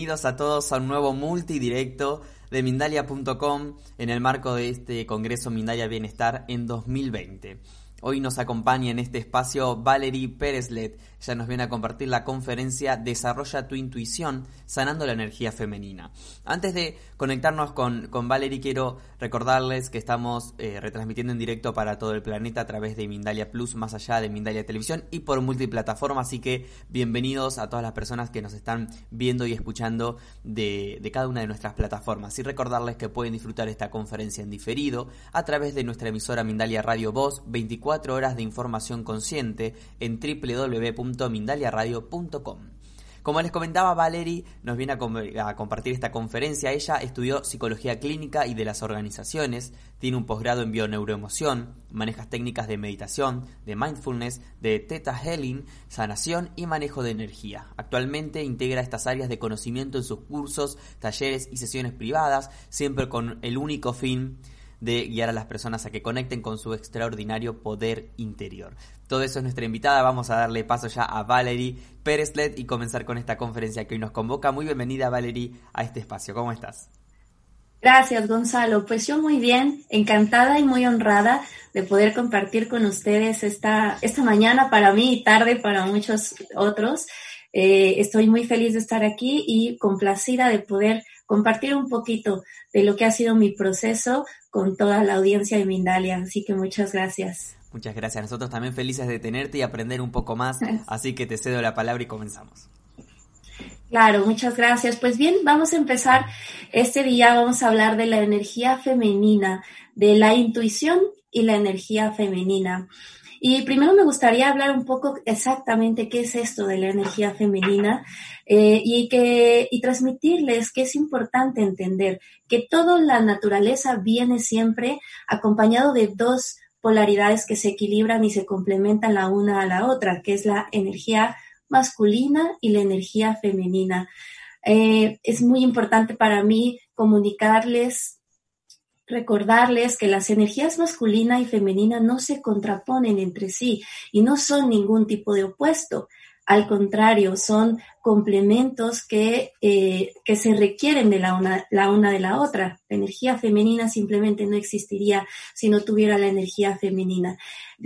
Bienvenidos a todos a un nuevo multidirecto de Mindalia.com en el marco de este Congreso Mindalia Bienestar en 2020. Hoy nos acompaña en este espacio Valerie Pérezlet. Ella nos viene a compartir la conferencia Desarrolla tu intuición, sanando la energía femenina. Antes de conectarnos con, con Valerie, quiero recordarles que estamos eh, retransmitiendo en directo para todo el planeta a través de Mindalia Plus, más allá de Mindalia Televisión y por multiplataforma. Así que bienvenidos a todas las personas que nos están viendo y escuchando de, de cada una de nuestras plataformas. Y recordarles que pueden disfrutar esta conferencia en diferido a través de nuestra emisora Mindalia Radio Voz 24 horas de información consciente en www.mindaliaradio.com. Como les comentaba, Valerie nos viene a, compartir esta conferencia. Ella estudió psicología clínica y de las organizaciones, tiene un posgrado en bioneuroemoción, maneja técnicas de meditación, de mindfulness, de Theta Healing, sanación y manejo de energía. Actualmente integra estas áreas de conocimiento en sus cursos, talleres y sesiones privadas, siempre con el único fin de guiar a las personas a que conecten con su extraordinario poder interior. Todo eso es nuestra invitada. Vamos a darle paso ya a Valerie Pérezlet y comenzar con esta conferencia que hoy nos convoca. Muy bienvenida, Valerie, a este espacio. ¿Cómo estás? Gracias, Gonzalo. Pues yo muy bien, encantada y muy honrada de poder compartir con ustedes esta, esta mañana para mí y tarde para muchos otros. Eh, estoy muy feliz de estar aquí y complacida de poder compartir un poquito de lo que ha sido mi proceso con toda la audiencia de Mindalia. Así que muchas gracias. Muchas gracias. Nosotros también felices de tenerte y aprender un poco más. Así que te cedo la palabra y comenzamos. Claro, muchas gracias. Pues bien, vamos a empezar este día. Vamos a hablar de la energía femenina, de la intuición y la energía femenina. Y primero me gustaría hablar un poco exactamente qué es esto de la energía femenina eh, y, que, y transmitirles que es importante entender que toda la naturaleza viene siempre acompañado de dos polaridades que se equilibran y se complementan la una a la otra, que es la energía masculina y la energía femenina. Eh, es muy importante para mí comunicarles recordarles que las energías masculina y femenina no se contraponen entre sí y no son ningún tipo de opuesto. Al contrario, son complementos que, eh, que se requieren de la una, la una de la otra. La energía femenina simplemente no existiría si no tuviera la energía femenina,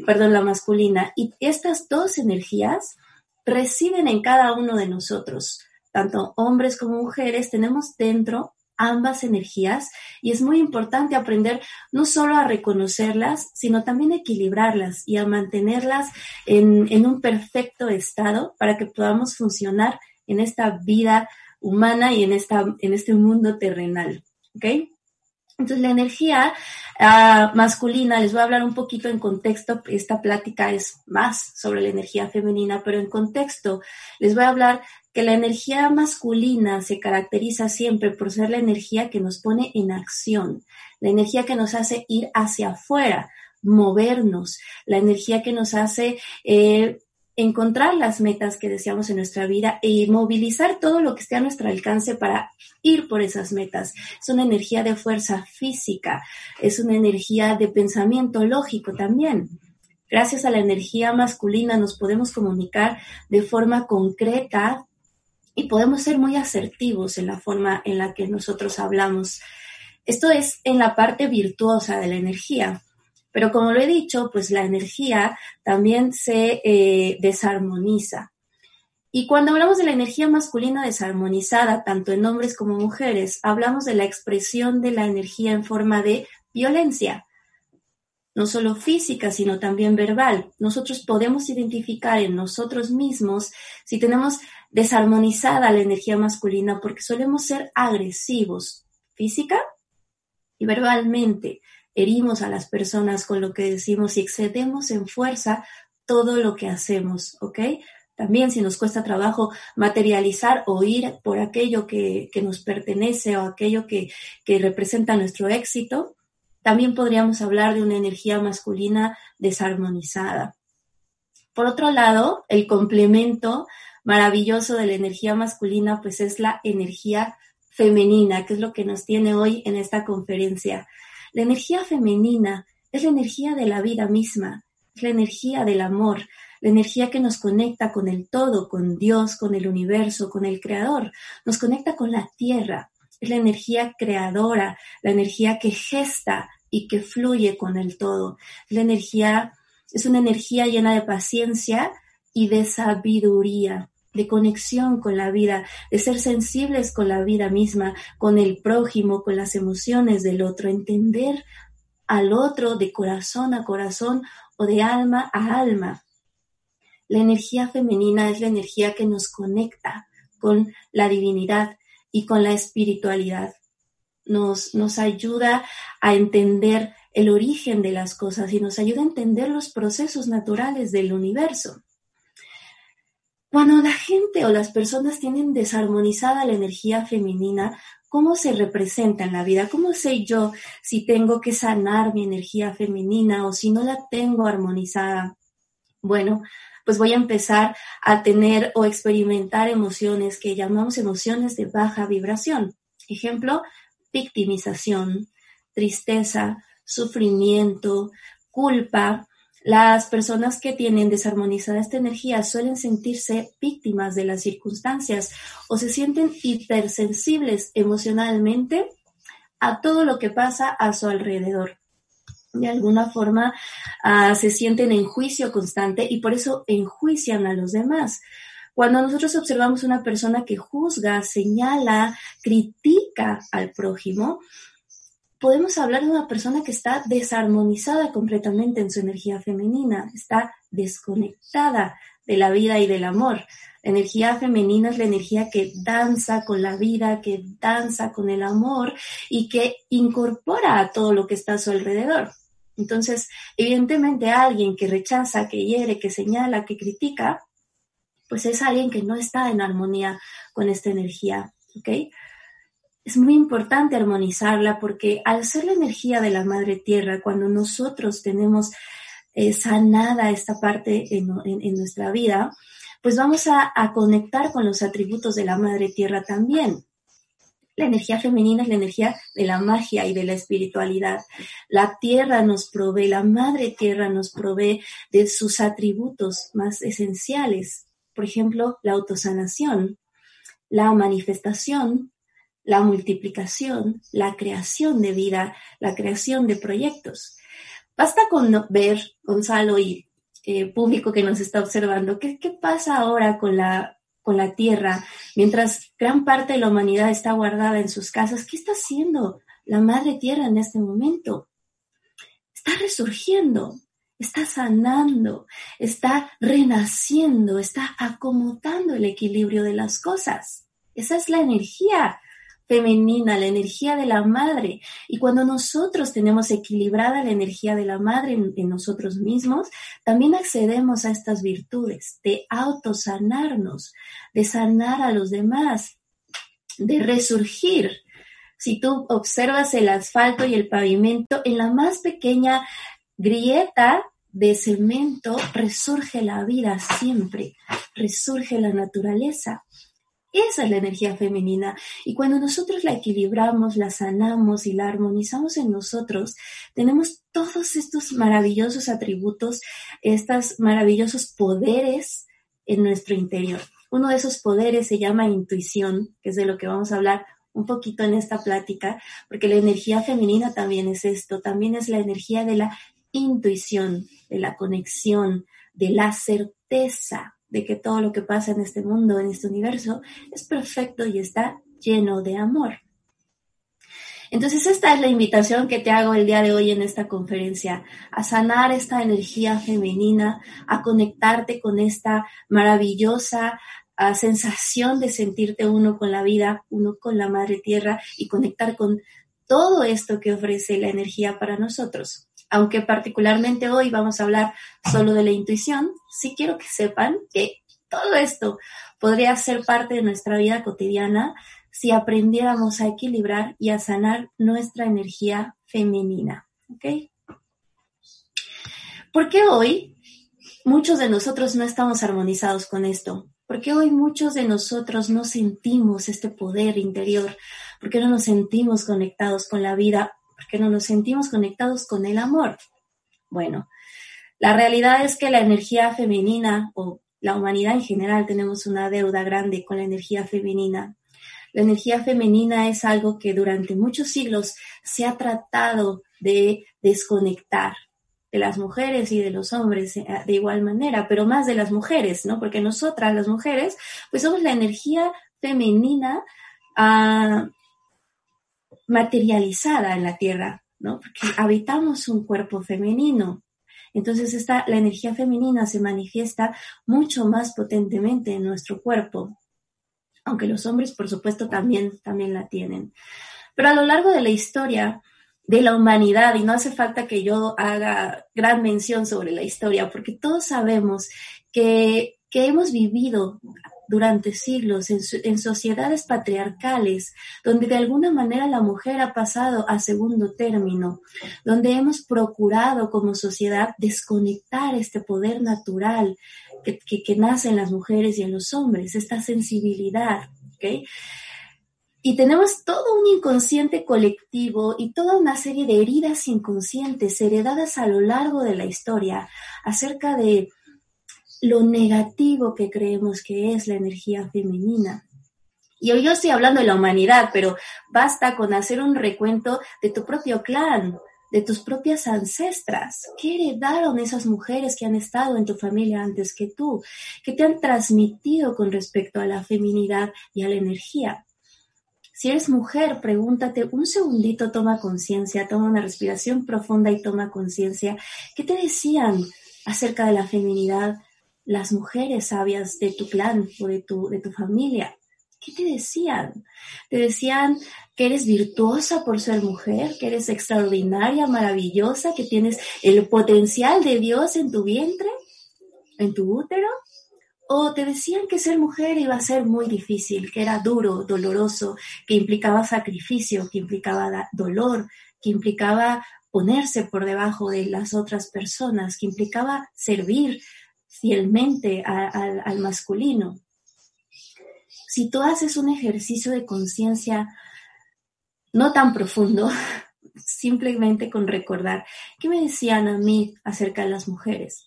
perdón, la masculina. Y estas dos energías residen en cada uno de nosotros. Tanto hombres como mujeres tenemos dentro ambas energías y es muy importante aprender no solo a reconocerlas, sino también a equilibrarlas y a mantenerlas en, un perfecto estado para que podamos funcionar en esta vida humana y en, esta, en este mundo terrenal. Entonces, la energía uh, masculina, les voy a hablar un poquito en contexto, esta plática es más sobre la energía femenina, pero en contexto les voy a hablar que la energía masculina se caracteriza siempre por ser la energía que nos pone en acción, la energía que nos hace ir hacia afuera, movernos, la energía que nos hace eh, encontrar las metas que deseamos en nuestra vida y movilizar todo lo que esté a nuestro alcance para ir por esas metas. Es una energía de fuerza física, es una energía de pensamiento lógico también. Gracias a la energía masculina nos podemos comunicar de forma concreta y podemos ser muy asertivos en la forma en la que nosotros hablamos. Esto es en la parte virtuosa de la energía. Pero como lo he dicho, pues la energía también se eh, desarmoniza. Y cuando hablamos de la energía masculina desarmonizada, tanto en hombres como mujeres, hablamos de la expresión de la energía en forma de violencia. no solo física, sino también verbal. Nosotros podemos identificar en nosotros mismos si tenemos desarmonizada la energía masculina porque solemos ser agresivos física y verbalmente. Herimos a las personas con lo que decimos y excedemos en fuerza todo lo que hacemos, ¿ok? También si nos cuesta trabajo materializar o ir por aquello que, nos pertenece o aquello que, que representa nuestro éxito, también podríamos hablar de una energía masculina desarmonizada. Por otro lado, el complemento maravilloso de la energía masculina, pues es la energía femenina, que es lo que nos tiene hoy en esta conferencia. La energía femenina es la energía de la vida misma, es la energía del amor, la energía que nos conecta con el todo, con Dios, con el universo, con el creador, nos conecta con la tierra, es la energía creadora, la energía que gesta y que fluye con el todo. La energía es una energía llena de paciencia y de sabiduría, de conexión con la vida, de ser sensibles con la vida misma, con el prójimo, con las emociones del otro, entender al otro de corazón a corazón o de alma a alma. La energía femenina es la energía que nos conecta con la divinidad, y con la espiritualidad. Nos, nos ayuda a entender el origen de las cosas y nos ayuda a entender los procesos naturales del universo. Cuando la gente o las personas tienen desarmonizada la energía femenina, ¿cómo se representa en la vida? ¿Cómo sé yo si tengo que sanar mi energía femenina o si no la tengo armonizada? Bueno, pues voy a empezar a tener o experimentar emociones que llamamos emociones de baja vibración. Ejemplo, victimización, tristeza, sufrimiento, culpa. Las personas que tienen desarmonizada esta energía suelen sentirse víctimas de las circunstancias o se sienten hipersensibles emocionalmente a todo lo que pasa a su alrededor de alguna forma ah, se sienten en juicio constante y por eso enjuician a los demás. Cuando nosotros observamos una persona que juzga, señala, critica al prójimo, podemos hablar de una persona que está desarmonizada completamente en su energía femenina, está desconectada de la vida y del amor. La energía femenina es la energía que danza con la vida, que danza con el amor y que incorpora a todo lo que está a su alrededor. Entonces, evidentemente alguien que rechaza, que hiere, que señala, que critica, pues es alguien que no está en armonía con esta energía, ¿ok? Es muy importante armonizarla porque al ser la energía de la Madre Tierra, cuando nosotros tenemos eh, sanada esta parte en, nuestra vida, pues vamos a conectar con los atributos de la Madre Tierra también. La energía femenina es la energía de la magia y de la espiritualidad. La tierra nos provee, la madre tierra nos provee de sus atributos más esenciales. Por ejemplo, la autosanación, la manifestación, la multiplicación, la creación de vida, la creación de proyectos. Basta con ver, Gonzalo y eh, público que nos está observando, ¿qué, ¿qué pasa ahora con la con la tierra, mientras gran parte de la humanidad está guardada en sus casas, ¿qué está haciendo la madre tierra en este momento? Está resurgiendo, está sanando, está renaciendo, está acomodando el equilibrio de las cosas. Esa es la energía femenina, la energía de la madre. Y cuando nosotros tenemos equilibrada la energía de la madre en, nosotros mismos, también accedemos a estas virtudes de autosanarnos, de sanar a los demás, de resurgir. Si tú observas el asfalto y el pavimento, en la más pequeña grieta de cemento resurge la vida siempre, resurge la naturaleza. Esa es la energía femenina. Y cuando nosotros la equilibramos, la sanamos y la armonizamos en nosotros, tenemos todos estos maravillosos atributos, estos maravillosos poderes en nuestro interior. Uno de esos poderes se llama intuición, que es de lo que vamos a hablar un poquito en esta plática, porque la energía femenina también es esto, también es la energía de la intuición, de la conexión, de la certeza, de que todo lo que pasa en este mundo, en este universo, es perfecto y está lleno de amor. Entonces esta es la invitación que te hago el día de hoy en esta conferencia, a sanar esta energía femenina, a conectarte con esta maravillosa ah, sensación de sentirte uno con la vida, uno con la madre tierra y conectar con todo esto que ofrece la energía para nosotros. Aunque particularmente hoy vamos a hablar solo de la intuición, sí quiero que sepan que todo esto podría ser parte de nuestra vida cotidiana si aprendiéramos a equilibrar y a sanar nuestra energía femenina. ¿Ok? ¿Por qué hoy muchos de nosotros no estamos armonizados con esto? ¿Por qué hoy muchos de nosotros no sentimos este poder interior? ¿Por qué no nos sentimos conectados con la vida? ¿Por qué no nos sentimos conectados con el amor? Bueno, la realidad es que la energía femenina o la humanidad en general tenemos una deuda grande con la energía femenina. La energía femenina es algo que durante muchos siglos se ha tratado de desconectar de las mujeres y de los hombres eh, de igual manera, pero más de las mujeres, ¿no? Porque nosotras, las mujeres, pues somos la energía femenina ah, materializada en la Tierra, ¿no? Porque habitamos un cuerpo femenino. Entonces la energía femenina se manifiesta mucho más potentemente en nuestro cuerpo, aunque los hombres por supuesto también, también la tienen. Pero a lo largo de la historia de la humanidad, y no hace falta que yo haga gran mención sobre la historia, porque todos sabemos que, que hemos vivido durante siglos en, sociedades patriarcales, donde de alguna manera la mujer ha pasado a segundo término, donde hemos procurado como sociedad desconectar este poder natural que, que, nace en las mujeres y en los hombres, esta sensibilidad. Y tenemos todo un inconsciente colectivo y toda una serie de heridas inconscientes heredadas a lo largo de la historia acerca de lo negativo que creemos que es la energía femenina. Y hoy yo estoy hablando de la humanidad, pero basta con hacer un recuento de tu propio clan, de tus propias ancestras. ¿Qué heredaron esas mujeres que han estado en tu familia antes que tú? ¿Qué te han transmitido con respecto a la feminidad y a la energía? Si eres mujer, pregúntate un segundito, toma conciencia, toma una respiración profunda y toma conciencia. ¿Qué te decían acerca de la feminidad, las mujeres sabias de tu clan o de tu, de tu familia? ¿Qué te decían? ¿Te decían que eres virtuosa por ser mujer, que eres extraordinaria, maravillosa, que tienes el potencial de Dios en tu vientre, en tu útero? ¿O te decían que ser mujer iba a ser muy difícil, que era duro, doloroso, que implicaba sacrificio, que implicaba dolor, que implicaba ponerse por debajo de las otras personas, que implicaba servir fielmente al masculino. Si tú haces un ejercicio de conciencia no tan profundo, simplemente con recordar, ¿qué me decían a mí acerca de las mujeres?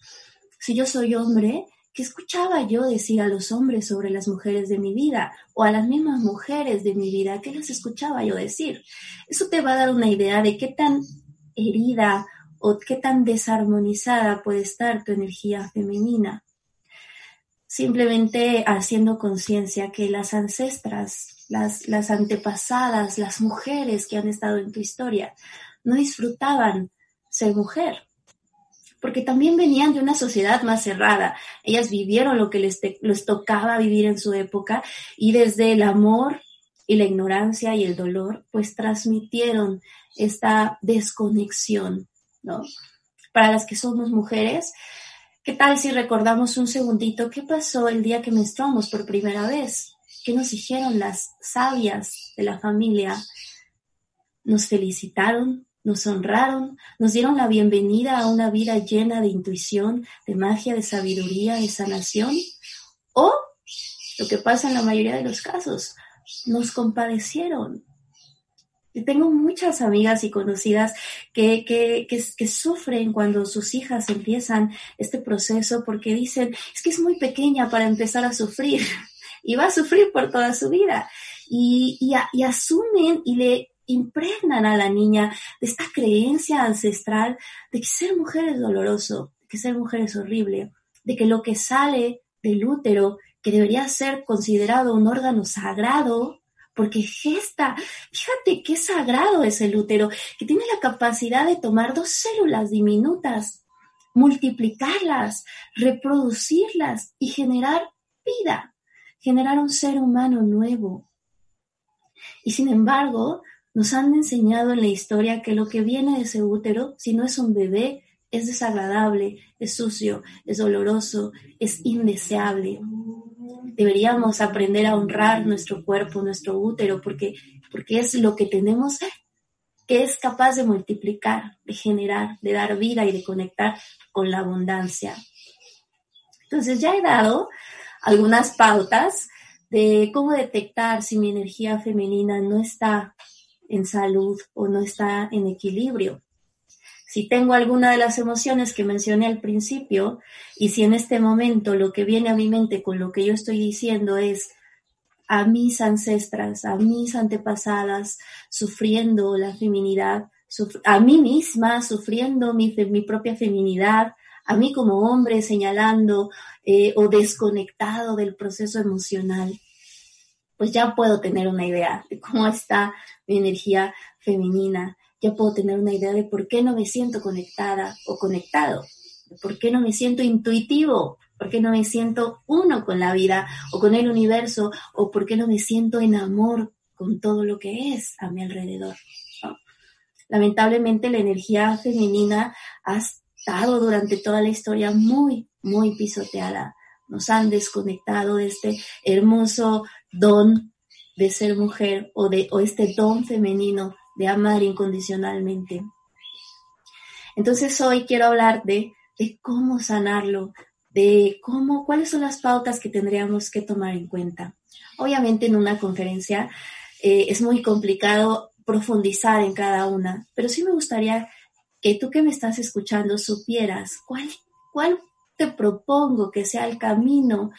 Si yo soy hombre, ¿qué escuchaba yo decir a los hombres sobre las mujeres de mi vida? O a las mismas mujeres de mi vida, ¿qué les escuchaba yo decir? Eso te va a dar una idea de qué tan herida qué tan desarmonizada puede estar tu energía femenina. Simplemente haciendo conciencia que las ancestras, las, antepasadas, las mujeres que han estado en tu historia, no disfrutaban ser mujer, porque también venían de una sociedad más cerrada. Ellas vivieron lo que les, tocaba vivir en su época y desde el amor y la ignorancia y el dolor, pues transmitieron esta desconexión para las que somos mujeres, ¿qué tal si recordamos un segundito qué pasó el día que menstruamos por primera vez? ¿Qué nos dijeron las sabias de la familia? Nos felicitaron, nos honraron, nos dieron la bienvenida a una vida llena de intuición, de magia, de sabiduría, de sanación. O, lo que pasa en la mayoría de los casos, nos compadecieron, tengo muchas amigas y conocidas que, que, que, sufren cuando sus hijas empiezan este proceso porque dicen, es que es muy pequeña para empezar a sufrir y va a sufrir por toda su vida. Y, y, asumen y le impregnan a la niña de esta creencia ancestral de que ser mujer es doloroso, de que ser mujer es horrible, de que lo que sale del útero, que debería ser considerado un órgano sagrado, porque gesta. Fíjate qué sagrado es el útero, que tiene la capacidad de tomar dos células diminutas, multiplicarlas, reproducirlas y generar vida, generar un ser humano nuevo. Y sin embargo, nos han enseñado en la historia que lo que viene de ese útero, si no es un bebé, es desagradable, es sucio, es doloroso, es indeseable. Deberíamos aprender a honrar nuestro cuerpo, nuestro útero, porque, porque es lo que tenemos que es capaz de multiplicar, de generar, de dar vida y de conectar con la abundancia. Entonces ya he dado algunas pautas de cómo detectar si mi energía femenina no está en salud o no está en equilibrio. Si tengo alguna de las emociones que mencioné al principio y si en este momento lo que viene a mi mente con lo que yo estoy diciendo es a mis ancestras, a mis antepasadas sufriendo la feminidad, a mí misma sufriendo mi, propia feminidad, a mí como hombre señalando eh, o desconectado del proceso emocional, pues ya puedo tener una idea de cómo está mi energía femenina, ya puedo tener una idea de por qué no me siento conectada o conectado, por qué no me siento intuitivo, por qué no me siento uno con la vida o con el universo, o por qué no me siento en amor con todo lo que es a mi alrededor. Lamentablemente la energía femenina ha estado durante toda la historia muy, muy pisoteada. Nos han desconectado de este hermoso don de ser mujer o de o este don femenino de amar incondicionalmente. Entonces hoy quiero hablar de, de cómo sanarlo, de cómo, cuáles son las pautas que tendríamos que tomar en cuenta. Obviamente en una conferencia eh, es muy complicado profundizar en cada una, pero sí me gustaría que tú que me estás escuchando supieras cuál, cuál te propongo que sea el camino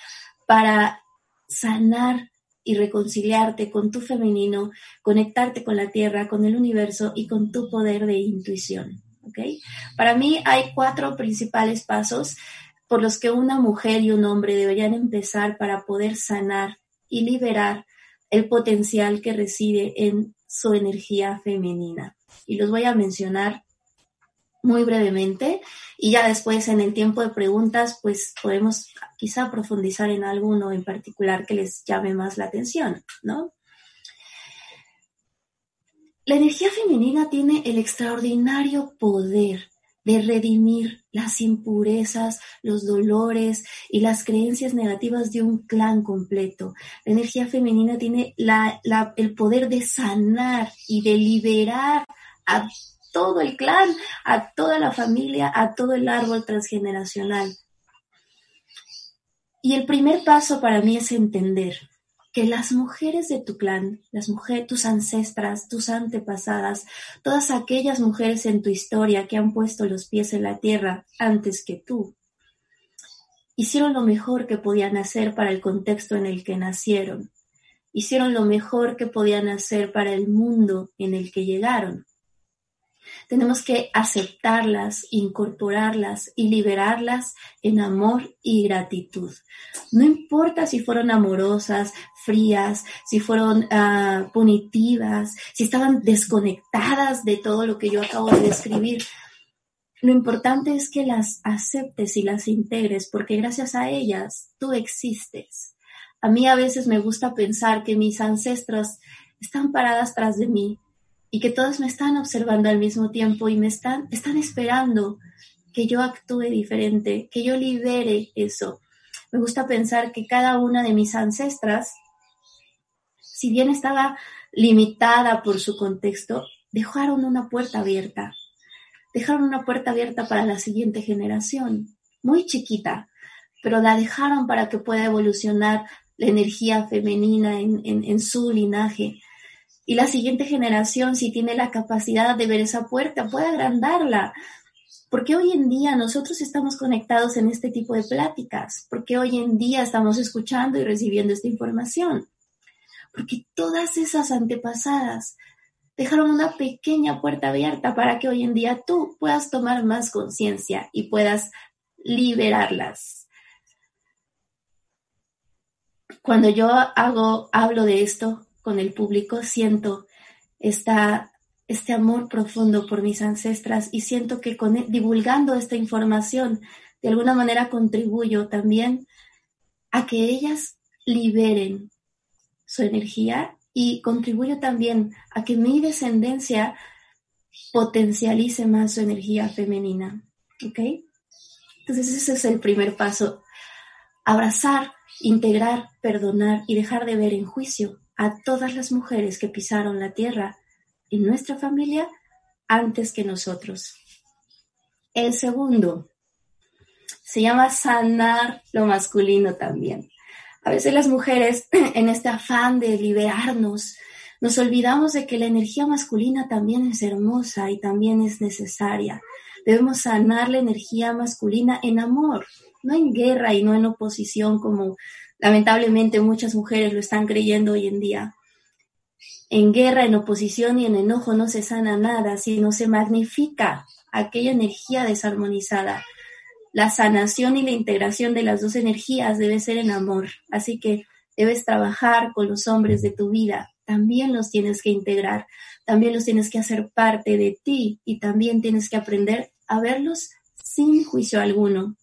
para sanar y reconciliarte con tu femenino, conectarte con la tierra, con el universo y con tu poder de intuición. ¿okay? Para mí hay cuatro principales pasos por los que una mujer y un hombre deberían empezar para poder sanar y liberar el potencial que reside en su energía femenina. Y los voy a mencionar muy brevemente y ya después en el tiempo de preguntas pues podemos quizá profundizar en alguno en particular que les llame más la atención, ¿no? La energía femenina tiene el extraordinario poder de redimir las impurezas, los dolores y las creencias negativas de un clan completo. La energía femenina tiene el poder de sanar y de liberar a todo el clan, a toda la familia, a todo el árbol transgeneracional. Y el primer paso para mí es entender que las mujeres de tu clan, las mujeres, tus ancestras, tus antepasadas, todas aquellas mujeres en tu historia que han puesto los pies en la tierra antes que tú, hicieron lo mejor que podían hacer para el contexto en el que nacieron, hicieron lo mejor que podían hacer para el mundo en el que llegaron. Tenemos que aceptarlas, incorporarlas y liberarlas en amor y gratitud. No importa si fueron amorosas, frías, si fueron uh, punitivas, si estaban desconectadas de todo lo que yo acabo de describir. Lo importante es que las aceptes y las integres porque gracias a ellas tú existes. A mí a veces me gusta pensar que mis ancestros están paradas tras de mí y que todos me están observando al mismo tiempo y me están, están esperando que yo actúe diferente, que yo libere eso. Me gusta pensar que cada una de mis ancestras, si bien estaba limitada por su contexto, dejaron una puerta abierta. Dejaron una puerta abierta para la siguiente generación, muy chiquita, pero la dejaron para que pueda evolucionar la energía femenina en, en su linaje y la siguiente generación, si tiene la capacidad de ver esa puerta, puede agrandarla. Porque hoy en día nosotros estamos conectados en este tipo de pláticas, porque hoy en día estamos escuchando y recibiendo esta información, porque todas esas antepasadas dejaron una pequeña puerta abierta para que hoy en día tú puedas tomar más conciencia y puedas liberarlas. Cuando yo hago, hablo de esto, con el público, siento este amor profundo por mis ancestras y siento que con, divulgando esta información de alguna manera contribuyo también a que ellas liberen su energía y contribuyo también a que mi descendencia potencialice más su energía femenina. ¿Ok? Entonces ese es el primer paso. Abrazar, integrar, perdonar y dejar de ver en juicio a todas las mujeres que pisaron la tierra en nuestra familia antes que nosotros. El segundo se llama sanar lo masculino también. A veces las mujeres, en este afán de liberarnos, nos olvidamos de que la energía masculina también es hermosa y también es necesaria. Debemos sanar la energía masculina en amor, no en guerra y no en oposición como lamentablemente muchas mujeres lo están creyendo hoy en día. En guerra, en oposición y en enojo no se sana nada, sino se magnifica aquella energía desarmonizada. La sanación y la integración de las dos energías debe ser en amor, así que debes trabajar con los hombres de tu vida, también los tienes que integrar, también los tienes que hacer parte de ti y también tienes que aprender a verlos sin juicio alguno.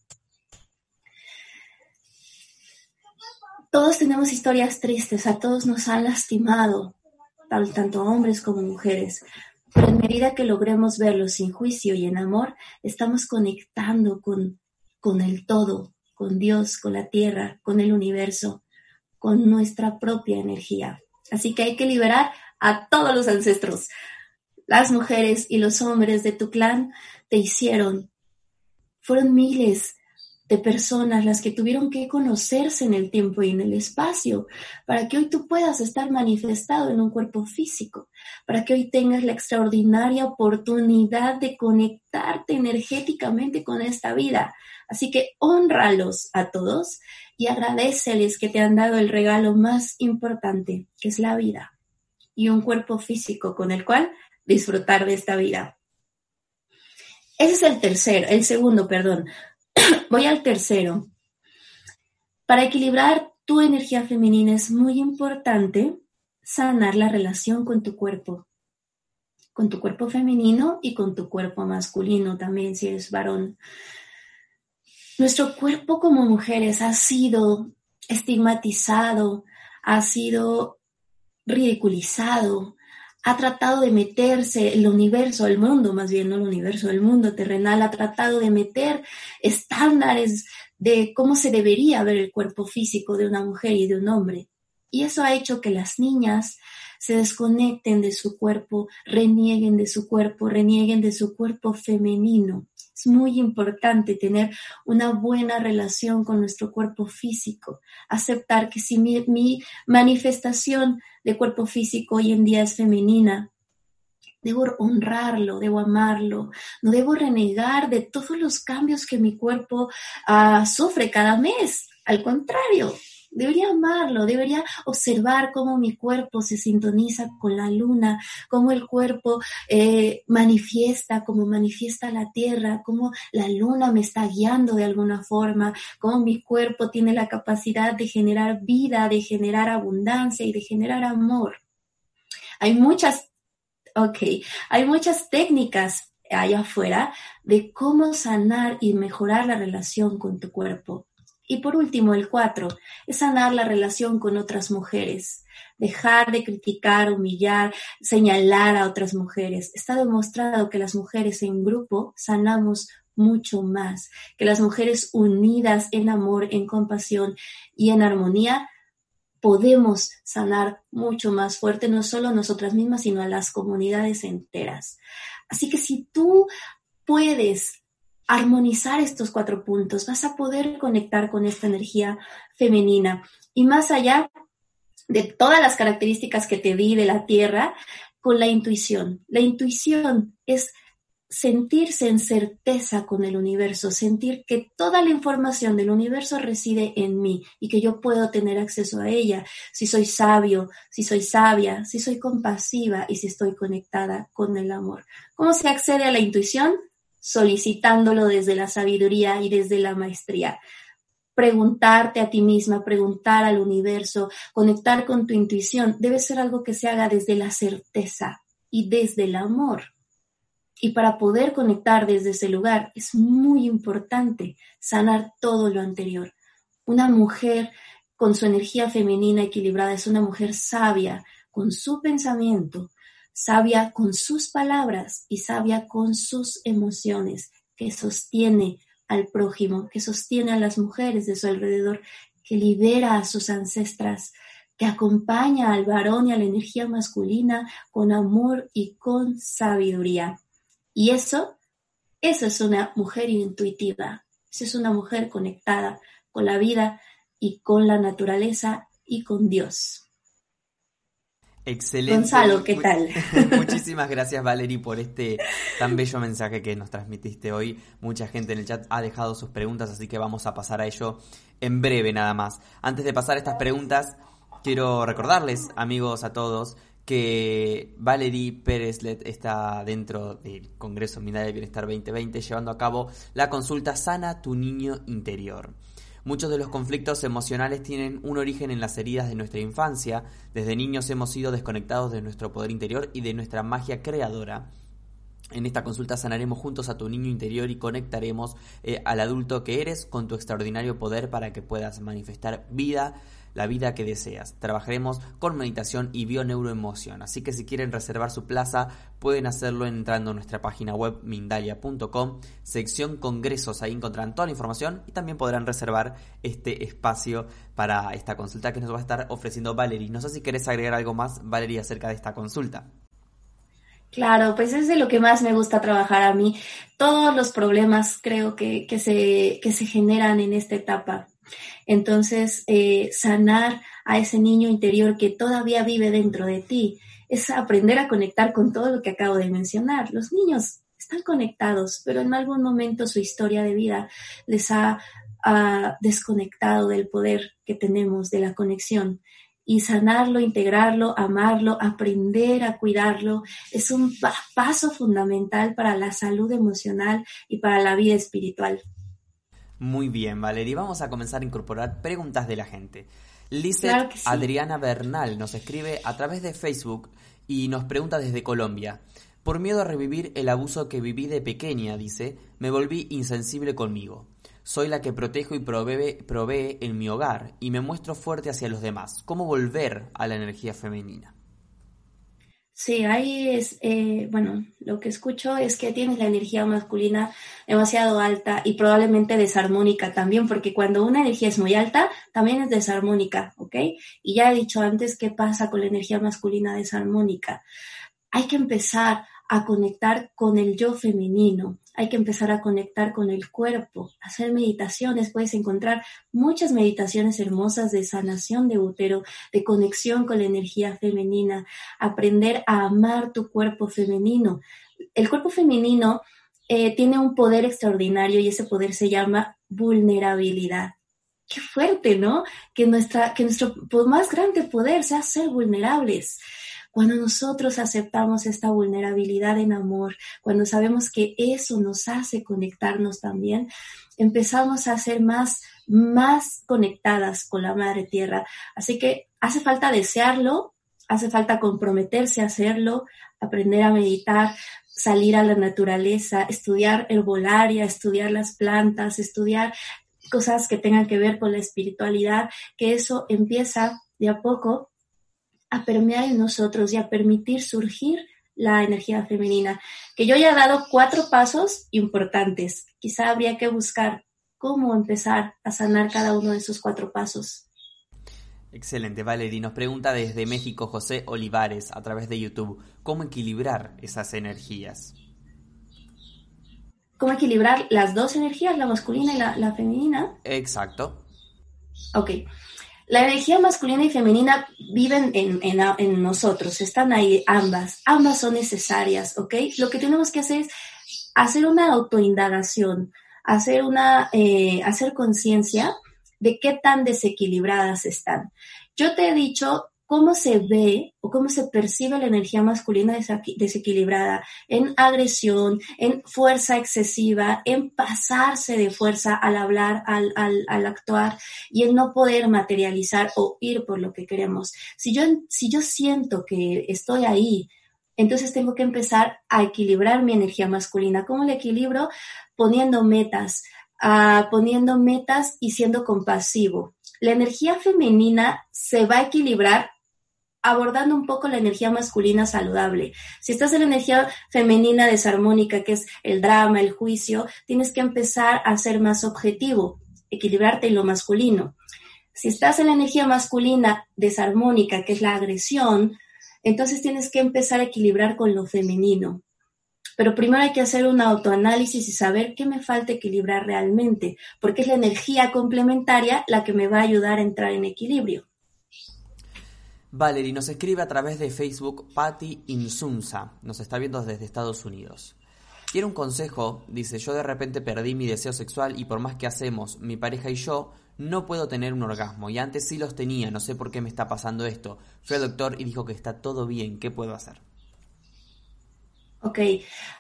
Todos tenemos historias tristes, a todos nos han lastimado, tanto hombres como mujeres, pero en medida que logremos verlos sin juicio y en amor, estamos conectando con, con el todo, con Dios, con la tierra, con el universo, con nuestra propia energía. Así que hay que liberar a todos los ancestros. Las mujeres y los hombres de tu clan te hicieron. Fueron miles de personas las que tuvieron que conocerse en el tiempo y en el espacio para que hoy tú puedas estar manifestado en un cuerpo físico, para que hoy tengas la extraordinaria oportunidad de conectarte energéticamente con esta vida. Así que honralos a todos y agradeceles que te han dado el regalo más importante, que es la vida y un cuerpo físico con el cual disfrutar de esta vida. Ese es el tercero, el segundo, perdón. Voy al tercero. Para equilibrar tu energía femenina es muy importante sanar la relación con tu cuerpo, con tu cuerpo femenino y con tu cuerpo masculino también si eres varón. Nuestro cuerpo como mujeres ha sido estigmatizado, ha sido ridiculizado, ha tratado de meterse el universo, el mundo, más bien no el universo, el mundo terrenal, ha tratado de meter estándares de cómo se debería ver el cuerpo físico de una mujer y de un hombre. Y eso ha hecho que las niñas se desconecten de su cuerpo, renieguen de su cuerpo, renieguen de su cuerpo femenino. Es muy importante tener una buena relación con nuestro cuerpo físico, aceptar que si mi, manifestación de cuerpo físico hoy en día es femenina, debo honrarlo, debo amarlo, no debo renegar de todos los cambios que mi cuerpo ah, sufre cada mes. Al contrario, Debería amarlo, debería observar cómo mi cuerpo se sintoniza con la luna, cómo el cuerpo eh, manifiesta, cómo manifiesta la tierra, cómo la luna me está guiando de alguna forma, cómo mi cuerpo tiene la capacidad de generar vida, de generar abundancia y de generar amor. Hay muchas, ok, hay muchas técnicas allá afuera de cómo sanar y mejorar la relación con tu cuerpo. Y por último, el cuatro, es sanar la relación con otras mujeres, dejar de criticar, humillar, señalar a otras mujeres. Está demostrado que las mujeres en grupo sanamos mucho más, que las mujeres unidas en amor, en compasión y en armonía podemos sanar mucho más fuerte, no solo a nosotras mismas, sino a las comunidades enteras. Así que si tú puedes armonizar estos cuatro puntos, vas a poder conectar con esta energía femenina. Y más allá de todas las características que te di de la Tierra, con la intuición. La intuición es sentirse en certeza con el universo, sentir que toda la información del universo reside en mí y que yo puedo tener acceso a ella si soy sabio, si soy sabia, si soy compasiva y si estoy conectada con el amor. ¿Cómo se accede a la intuición? Solicitándolo desde la sabiduría y desde la maestría. preguntarte a ti misma, preguntar al universo, conectar con tu intuición, debe ser algo que se haga desde la certeza y desde el amor. Y para poder conectar desde ese lugar es muy importante sanar todo lo anterior. Una mujer con su energía femenina equilibrada es una mujer sabia con su pensamiento, sabia con sus palabras y sabia con sus emociones, que sostiene al prójimo, que sostiene a las mujeres de su alrededor, que libera a sus ancestras, que acompaña al varón y a la energía masculina con amor y con sabiduría. Y eso, eso es una mujer intuitiva, eso es una mujer conectada con la vida y con la naturaleza y con Dios. Excelente. Gonzalo, ¿qué tal? Muchísimas gracias, Valerie, por este tan bello mensaje que nos transmitiste hoy. Mucha gente en el chat ha dejado sus preguntas, así que vamos a pasar a ello en breve nada más. Antes de pasar a estas preguntas, quiero recordarles, amigos, a todos, que Valerie Pérezlet está dentro del Congreso Mindalia de Bienestar 2020 llevando a cabo la consulta Sana tu Niño Interior. Muchos de los conflictos emocionales tienen un origen en las heridas de nuestra infancia. Desde niños hemos sido desconectados de nuestro poder interior y de nuestra magia creadora. En esta consulta sanaremos juntos a tu niño interior y conectaremos eh, al adulto que eres con tu extraordinario poder para que puedas manifestar vida, la vida que deseas. Trabajaremos con meditación y bioneuroemoción. Así que si quieren reservar su plaza, pueden hacerlo entrando a nuestra página web mindalia.com, sección congresos. Ahí encontrarán toda la información y también podrán reservar este espacio para esta consulta que nos va a estar ofreciendo Valerie. No sé si querés agregar algo más, Valerie, acerca de esta consulta. Claro, pues es de lo que más me gusta trabajar a mí. Todos los problemas creo que, que, se, que se generan en esta etapa entonces, eh, sanar a ese niño interior que todavía vive dentro de ti es aprender a conectar con todo lo que acabo de mencionar. Los niños están conectados, pero en algún momento su historia de vida les ha, desconectado del poder que tenemos, de la conexión. Y sanarlo, integrarlo, amarlo, aprender a cuidarlo es un paso fundamental para la salud emocional y para la vida espiritual. Muy bien, Valeria. Vamos a comenzar a incorporar preguntas de la gente. Lizeth Adriana Bernal nos escribe a través de Facebook y nos pregunta desde Colombia. Por miedo a revivir el abuso que viví de pequeña, dice, me volví insensible conmigo. Soy la que protejo y provee, provee en mi hogar y me muestro fuerte hacia los demás. ¿Cómo volver a la energía femenina? Sí, ahí es, eh, bueno, lo que escucho es que tienes la energía masculina demasiado alta y probablemente desarmónica también, porque cuando una energía es muy alta, también es desarmónica, ¿ok? Y ya he dicho antes qué pasa con la energía masculina desarmónica. Hay que empezar a conectar con el yo femenino, hay que empezar a conectar con el cuerpo, hacer meditaciones, puedes encontrar muchas meditaciones hermosas de sanación de útero, de conexión con la energía femenina, aprender a amar tu cuerpo femenino. El cuerpo femenino eh, tiene un poder extraordinario y ese poder se llama vulnerabilidad. Qué fuerte, ¿no? Que, nuestra, que nuestro más grande poder sea ser vulnerables. Cuando nosotros aceptamos esta vulnerabilidad en amor, cuando sabemos que eso nos hace conectarnos también, empezamos a ser más, más conectadas con la Madre Tierra. Así que hace falta desearlo, hace falta comprometerse a hacerlo, aprender a meditar, salir a la naturaleza, estudiar herbolaria, estudiar las plantas, estudiar cosas que tengan que ver con la espiritualidad, que eso empieza de a poco a permear en nosotros y a permitir surgir la energía femenina. Que yo ya he dado cuatro pasos importantes. Quizá habría que buscar cómo empezar a sanar cada uno de esos cuatro pasos. Excelente, Valerie. Nos pregunta desde México José Olivares a través de YouTube, ¿cómo equilibrar esas energías? ¿Cómo equilibrar las dos energías, la masculina y la, la femenina? Exacto. Ok. La energía masculina y femenina viven en, nosotros, están ahí ambas, ambas son necesarias, ¿ok? Lo que tenemos que hacer es hacer una autoindagación, hacer una, eh, hacer conciencia de qué tan desequilibradas están. Yo te he dicho cómo se ve o cómo se percibe la energía masculina desequilibrada en agresión, en fuerza excesiva, en pasarse de fuerza al hablar, al, al, actuar y en no poder materializar o ir por lo que queremos. Si yo, si yo siento que estoy ahí, entonces tengo que empezar a equilibrar mi energía masculina. ¿Cómo la equilibro? Poniendo metas, uh, poniendo metas y siendo compasivo. La energía femenina se va a equilibrar abordando un poco la energía masculina saludable. Si estás en la energía femenina desarmónica, que es el drama, el juicio, tienes que empezar a ser más objetivo, equilibrarte en lo masculino. Si estás en la energía masculina desarmónica, que es la agresión, entonces tienes que empezar a equilibrar con lo femenino. Pero primero hay que hacer un autoanálisis y saber qué me falta equilibrar realmente, porque es la energía complementaria la que me va a ayudar a entrar en equilibrio. Valerie nos escribe a través de Facebook Patty Insunza, nos está viendo desde Estados Unidos. Quiere un consejo, dice, yo de repente perdí mi deseo sexual y por más que hacemos, mi pareja y yo, no puedo tener un orgasmo y antes sí los tenía, no sé por qué me está pasando esto. Fue al doctor y dijo que está todo bien, ¿qué puedo hacer? Ok,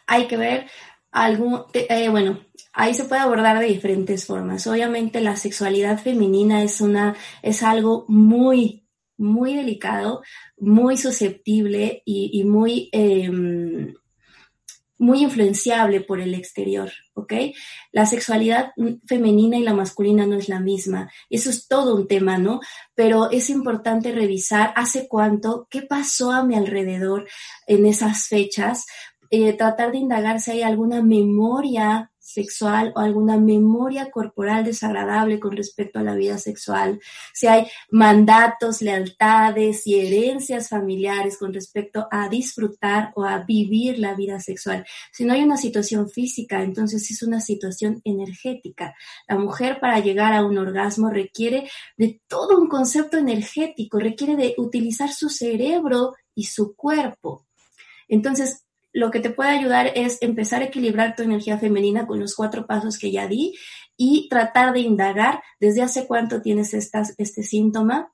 hay que ver algún, eh, bueno, ahí se puede abordar de diferentes formas. Obviamente la sexualidad femenina es una, es algo muy muy delicado, muy susceptible y, muy, em, muy influenciable por el exterior, ¿ok? La sexualidad femenina y la masculina no es la misma. Eso es todo un tema, ¿no? Pero es importante revisar hace cuánto, qué pasó a mi alrededor en esas fechas, eh, tratar de indagar si hay alguna memoria sexual o alguna memoria corporal desagradable con respecto a la vida sexual, si hay mandatos, lealtades y herencias familiares con respecto a disfrutar o a vivir la vida sexual. Si no hay una situación física, entonces es una situación energética. La mujer para llegar a un orgasmo requiere de todo un concepto energético, requiere de utilizar su cerebro y su cuerpo. Entonces, lo que te puede ayudar es empezar a equilibrar tu energía femenina con los cuatro pasos que ya di y tratar de indagar desde hace cuánto tienes este síntoma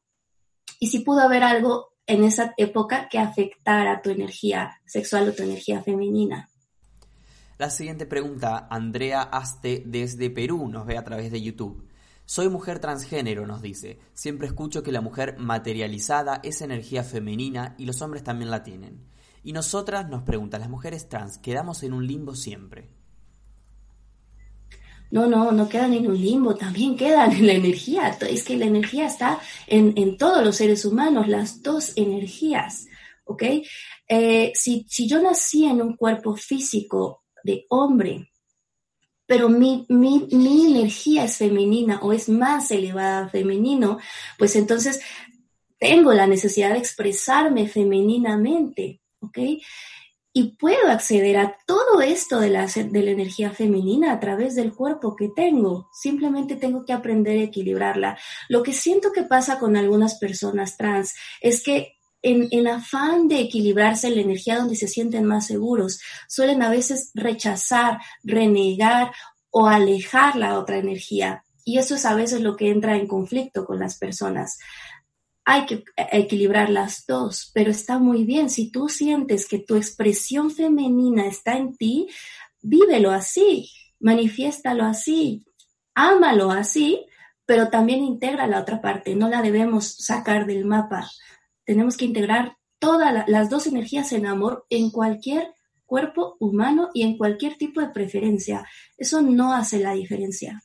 y si pudo haber algo en esa época que afectara tu energía sexual o tu energía femenina. La siguiente pregunta, Andrea Aste desde Perú, nos ve a través de YouTube. Soy mujer transgénero, nos dice. Siempre escucho que la mujer materializada es energía femenina y los hombres también la tienen. Y nosotras nos preguntan, las mujeres trans, ¿quedamos en un limbo siempre? No, no, no quedan en un limbo, también quedan en la energía. Es que la energía está en, todos los seres humanos, las dos energías, ¿ok? Eh, si, si yo nací en un cuerpo físico de hombre, pero mi, mi, mi, energía es femenina o es más elevada femenino, pues entonces tengo la necesidad de expresarme femeninamente. ¿Ok? Y puedo acceder a todo esto de la, de la energía femenina a través del cuerpo que tengo. Simplemente tengo que aprender a equilibrarla. Lo que siento que pasa con algunas personas trans es que en, en, afán de equilibrarse la energía donde se sienten más seguros, suelen a veces rechazar, renegar o alejar la otra energía. Y eso es a veces lo que entra en conflicto con las personas hay que equilibrar las dos, pero está muy bien. Si tú sientes que tu expresión femenina está en ti, vívelo así, manifiéstalo así, ámalo así, pero también integra la otra parte, no la debemos sacar del mapa. Tenemos que integrar todas las dos energías en amor en cualquier cuerpo humano y en cualquier tipo de preferencia. Eso no hace la diferencia.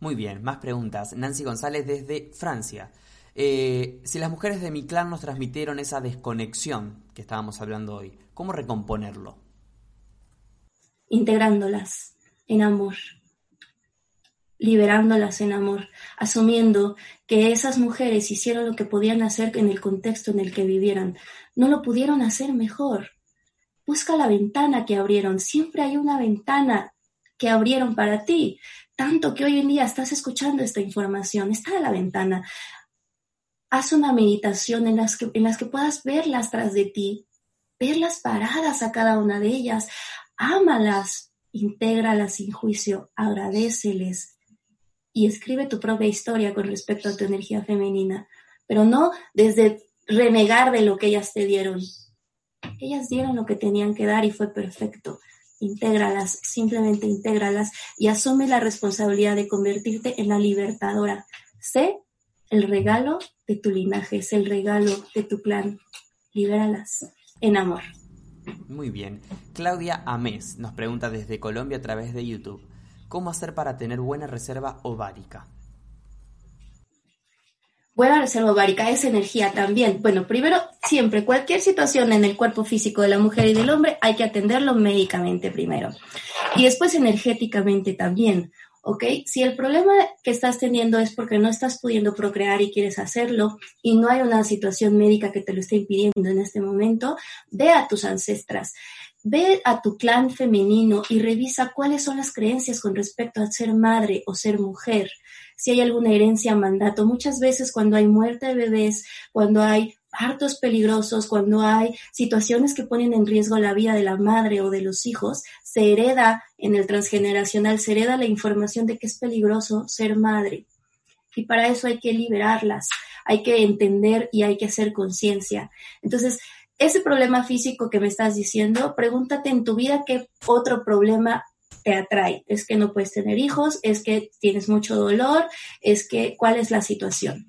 Muy bien, más preguntas. Nancy González desde Francia. Eh, si las mujeres de mi clan nos transmitieron esa desconexión que estábamos hablando hoy, ¿cómo recomponerlo? Integrándolas en amor, liberándolas en amor, asumiendo que esas mujeres hicieron lo que podían hacer en el contexto en el que vivieran. No lo pudieron hacer mejor. Busca la ventana que abrieron. Siempre hay una ventana que abrieron para ti. Tanto que hoy en día estás escuchando esta información. Está a la ventana haz una meditación en las que, puedas verlas tras de ti, verlas paradas a cada una de ellas, ámalas, intégralas sin juicio, agradeceles y escribe tu propia historia con respecto a tu energía femenina, pero no desde renegar de lo que ellas te dieron. Ellas dieron lo que tenían que dar y fue perfecto. Intégralas, simplemente intégralas y asume la responsabilidad de convertirte en la libertadora. El regalo de tu linaje, es el regalo de tu clan. Libéralas en amor. Muy bien. Claudia Amés nos pregunta desde Colombia a través de YouTube. ¿Cómo hacer para tener buena reserva ovárica? Buena reserva ovárica es energía también. Bueno, primero, siempre, cualquier situación en el cuerpo físico de la mujer y del hombre hay que atenderlo médicamente primero. Y después energéticamente también. ¿Ok? Si el problema que estás teniendo es porque no estás pudiendo procrear y quieres hacerlo y no hay una situación médica que te lo esté impidiendo en este momento, ve a tus ancestras. Ve a tu clan femenino y revisa cuáles son las creencias con respecto a ser madre o ser mujer. Si hay alguna herencia, mandato. Muchas veces cuando hay muerte de bebés, cuando hay hartos peligrosos, cuando hay situaciones que ponen en riesgo la vida de la madre o de los hijos, se hereda en el transgeneracional, se hereda la información de que es peligroso ser madre. Y para eso hay que liberarlas, hay que entender y hay que hacer conciencia. Entonces, ese problema físico que me estás diciendo, pregúntate en tu vida qué otro problema te atrae. Es que no puedes tener hijos, es que tienes mucho dolor, es que cuál es la situación.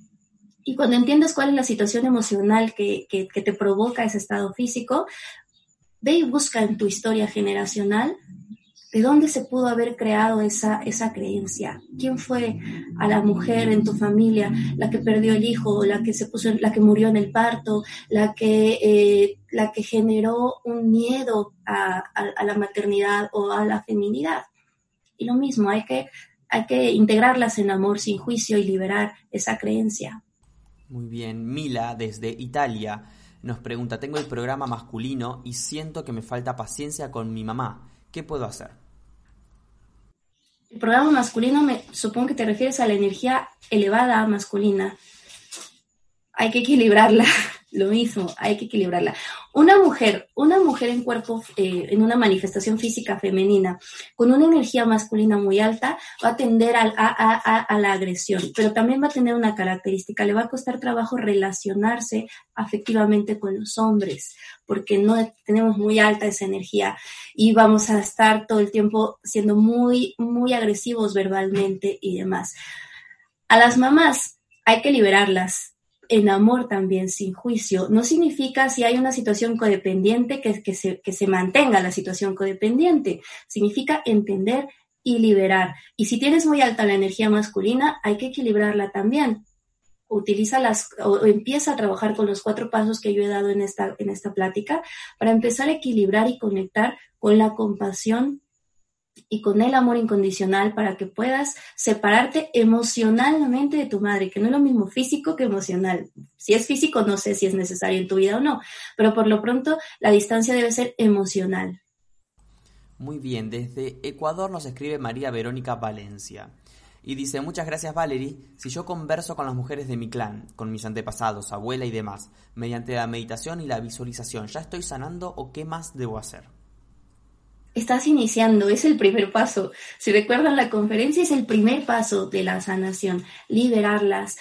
Y cuando entiendes cuál es la situación emocional que, te provoca ese estado físico, ve y busca en tu historia generacional de dónde se pudo haber creado esa, esa creencia. ¿Quién fue a la mujer en tu familia la que perdió el hijo, la que se puso, la que murió en el parto, la que, eh, la que generó un miedo a, a, la maternidad o a la feminidad? Y lo mismo, hay que, hay que integrarlas en amor sin juicio y liberar esa creencia. Muy bien, Mila desde Italia nos pregunta, tengo el programa masculino y siento que me falta paciencia con mi mamá. ¿Qué puedo hacer? El programa masculino, me, supongo que te refieres a la energía elevada masculina. Hay que equilibrarla. Lo mismo, hay que equilibrarla. Una mujer, una mujer en cuerpo, eh, en una manifestación física femenina, con una energía masculina muy alta, va a tender a, a, la agresión, pero también va a tener una característica, le va a costar trabajo relacionarse afectivamente con los hombres, porque no tenemos muy alta esa energía y vamos a estar todo el tiempo siendo muy, muy agresivos verbalmente y demás. A las mamás hay que liberarlas, en amor también, sin juicio. No significa si hay una situación codependiente que, que, se, que se mantenga la situación codependiente. Significa entender y liberar. Y si tienes muy alta la energía masculina, hay que equilibrarla también. Utiliza las, o empieza a trabajar con los cuatro pasos que yo he dado en esta, en esta plática para empezar a equilibrar y conectar con la compasión y con el amor incondicional para que puedas separarte emocionalmente de tu madre, que no es lo mismo físico que emocional. Si es físico, no sé si es necesario en tu vida o no, pero por lo pronto la distancia debe ser emocional. Muy bien, desde Ecuador nos escribe María Verónica Valencia. Y dice, muchas gracias Valerie, si yo converso con las mujeres de mi clan, con mis antepasados, abuela y demás, mediante la meditación y la visualización, ¿ya estoy sanando o qué más debo hacer? Estás iniciando, es el primer paso. Si recuerdan la conferencia, es el primer paso de la sanación, liberarlas,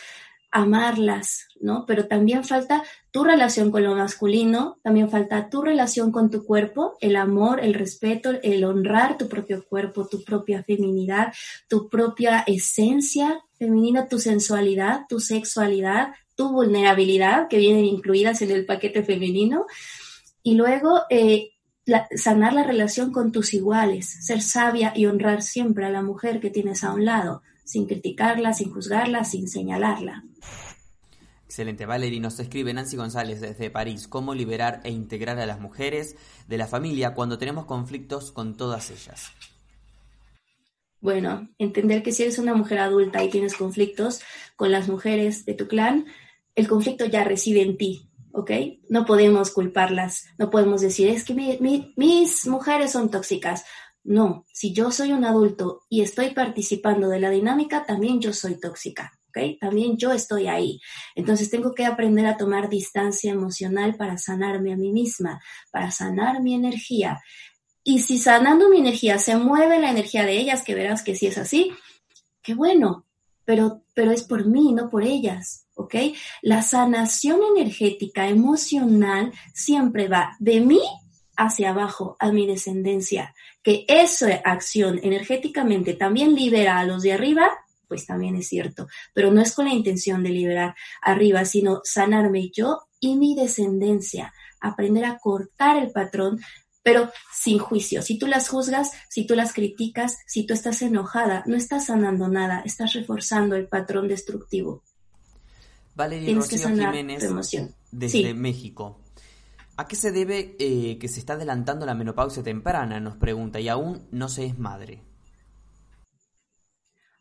amarlas, ¿no? Pero también falta tu relación con lo masculino, también falta tu relación con tu cuerpo, el amor, el respeto, el honrar tu propio cuerpo, tu propia feminidad, tu propia esencia femenina, tu sensualidad, tu sexualidad, tu vulnerabilidad, que vienen incluidas en el paquete femenino. Y luego, eh, sanar la relación con tus iguales, ser sabia y honrar siempre a la mujer que tienes a un lado, sin criticarla, sin juzgarla, sin señalarla. Excelente, Valerie. Nos escribe Nancy González desde París. ¿Cómo liberar e integrar a las mujeres de la familia cuando tenemos conflictos con todas ellas? Bueno, entender que si eres una mujer adulta y tienes conflictos con las mujeres de tu clan, el conflicto ya reside en ti, ¿ok? No podemos culparlas, no podemos decir, es que mis mujeres son tóxicas. No, si yo soy un adulto y estoy participando de la dinámica, también yo soy tóxica. ¿ok? También yo estoy ahí. Entonces tengo que aprender a tomar distancia emocional para sanarme a mí misma, para sanar mi energía. Y si sanando mi energía se mueve la energía de ellas, que verás que sí es así, qué bueno, pero, pero es por mí, no por ellas, ¿ok? La sanación energética, emocional, siempre va de mí hacia abajo, a mi descendencia. Que esa acción energéticamente también libera a los de arriba, pues también es cierto, pero no es con la intención de liberar arriba, sino sanarme yo y mi descendencia, aprender a cortar el patrón pero sin juicio. Si tú las juzgas, si tú las criticas, si tú estás enojada, no estás sanando nada, estás reforzando el patrón destructivo. Valeria Tienes Rocío Jiménez, emoción. desde México. ¿A qué se debe eh, que se está adelantando la menopausia temprana? Nos pregunta, y aún no se es madre.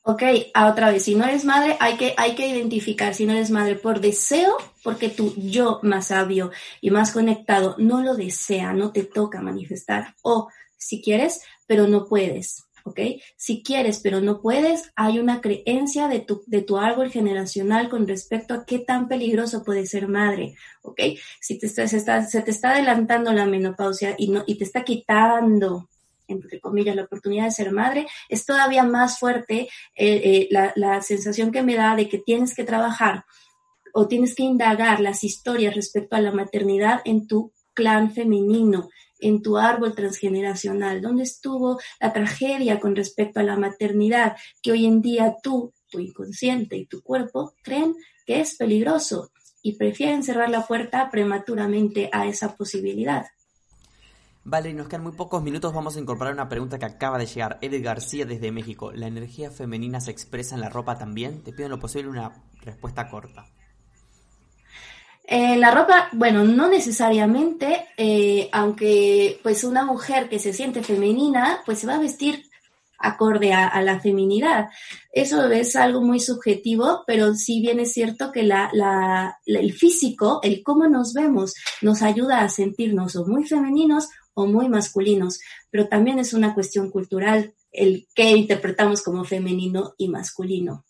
Ok, a otra vez, si no eres madre, hay que, hay que identificar si no eres madre por deseo, porque tu yo más sabio y más conectado no lo desea, no te toca manifestar. O si quieres, pero no puedes. ¿ok? Si quieres pero no puedes, hay una creencia de tu, de tu árbol generacional con respecto a qué tan peligroso puede ser madre, ¿ok? Si te se, se te está adelantando la menopausia y, no, y te está quitando entre comillas, la oportunidad de ser madre, es todavía más fuerte eh, eh, la, sensación que me da de que tienes que trabajar o tienes que indagar las historias respecto a la maternidad en tu clan femenino, en tu árbol transgeneracional, dónde estuvo la tragedia con respecto a la maternidad que hoy en día tú, tu inconsciente y tu cuerpo creen que es peligroso y prefieren cerrar la puerta prematuramente a esa posibilidad. Vale, nos quedan muy pocos minutos. Vamos a incorporar una pregunta que acaba de llegar. Edith García desde México. ¿La energía femenina se expresa en la ropa también? Te pido en lo posible una respuesta corta. Eh, la ropa, bueno, no necesariamente, eh, aunque pues una mujer que se siente femenina, pues se va a vestir acorde a, la feminidad. Eso es algo muy subjetivo, pero sí bien es cierto que la, la, el físico, el cómo nos vemos, nos ayuda a sentirnos o muy femeninos o muy masculinos, pero también es una cuestión cultural el que interpretamos como femenino y masculino.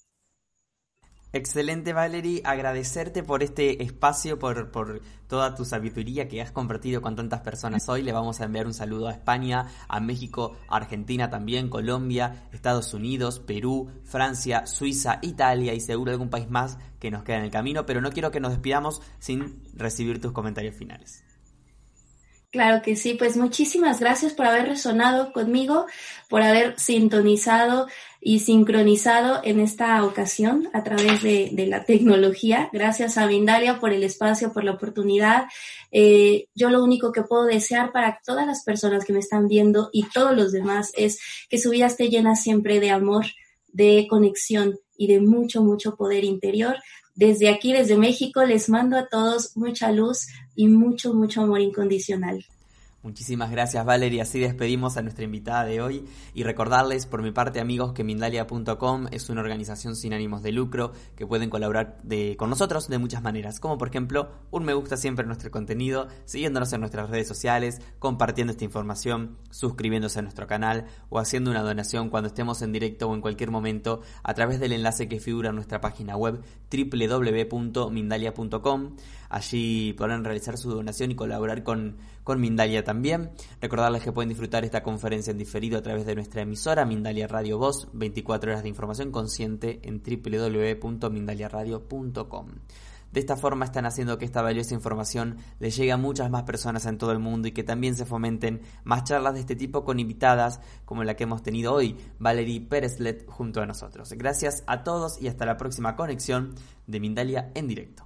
Excelente Valerie, agradecerte por este espacio, por, por, toda tu sabiduría que has compartido con tantas personas hoy. Le vamos a enviar un saludo a España, a México, Argentina también, Colombia, Estados Unidos, Perú, Francia, Suiza, Italia y seguro algún país más que nos queda en el camino, pero no quiero que nos despidamos sin recibir tus comentarios finales. Claro que sí, pues muchísimas gracias por haber resonado conmigo, por haber sintonizado y sincronizado en esta ocasión a través de, la tecnología. Gracias a Vindalia por el espacio, por la oportunidad. Eh, yo lo único que puedo desear para todas las personas que me están viendo y todos los demás es que su vida esté llena siempre de amor, de conexión y de mucho, mucho poder interior. Desde aquí, desde México, les mando a todos mucha luz y mucho, mucho amor incondicional. Muchísimas gracias Valeria, así despedimos a nuestra invitada de hoy y recordarles por mi parte amigos que Mindalia.com es una organización sin ánimos de lucro que pueden colaborar con nosotros de muchas maneras, como por ejemplo un me gusta siempre en nuestro contenido, siguiéndonos en nuestras redes sociales, compartiendo esta información, suscribiéndose a nuestro canal o haciendo una donación cuando estemos en directo o en cualquier momento a través del enlace que figura en nuestra página web www.mindalia.com. Allí podrán realizar su donación y colaborar con, con Mindalia también. Recordarles que pueden disfrutar esta conferencia en diferido a través de nuestra emisora Mindalia Radio Voz, 24 horas de información consciente en www.mindaliaradio.com. De esta forma están haciendo que esta valiosa información le llegue a muchas más personas en todo el mundo y que también se fomenten más charlas de este tipo con invitadas como la que hemos tenido hoy, Valerie Pérezlet, junto a nosotros. Gracias a todos y hasta la próxima conexión de Mindalia en directo.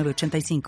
6985.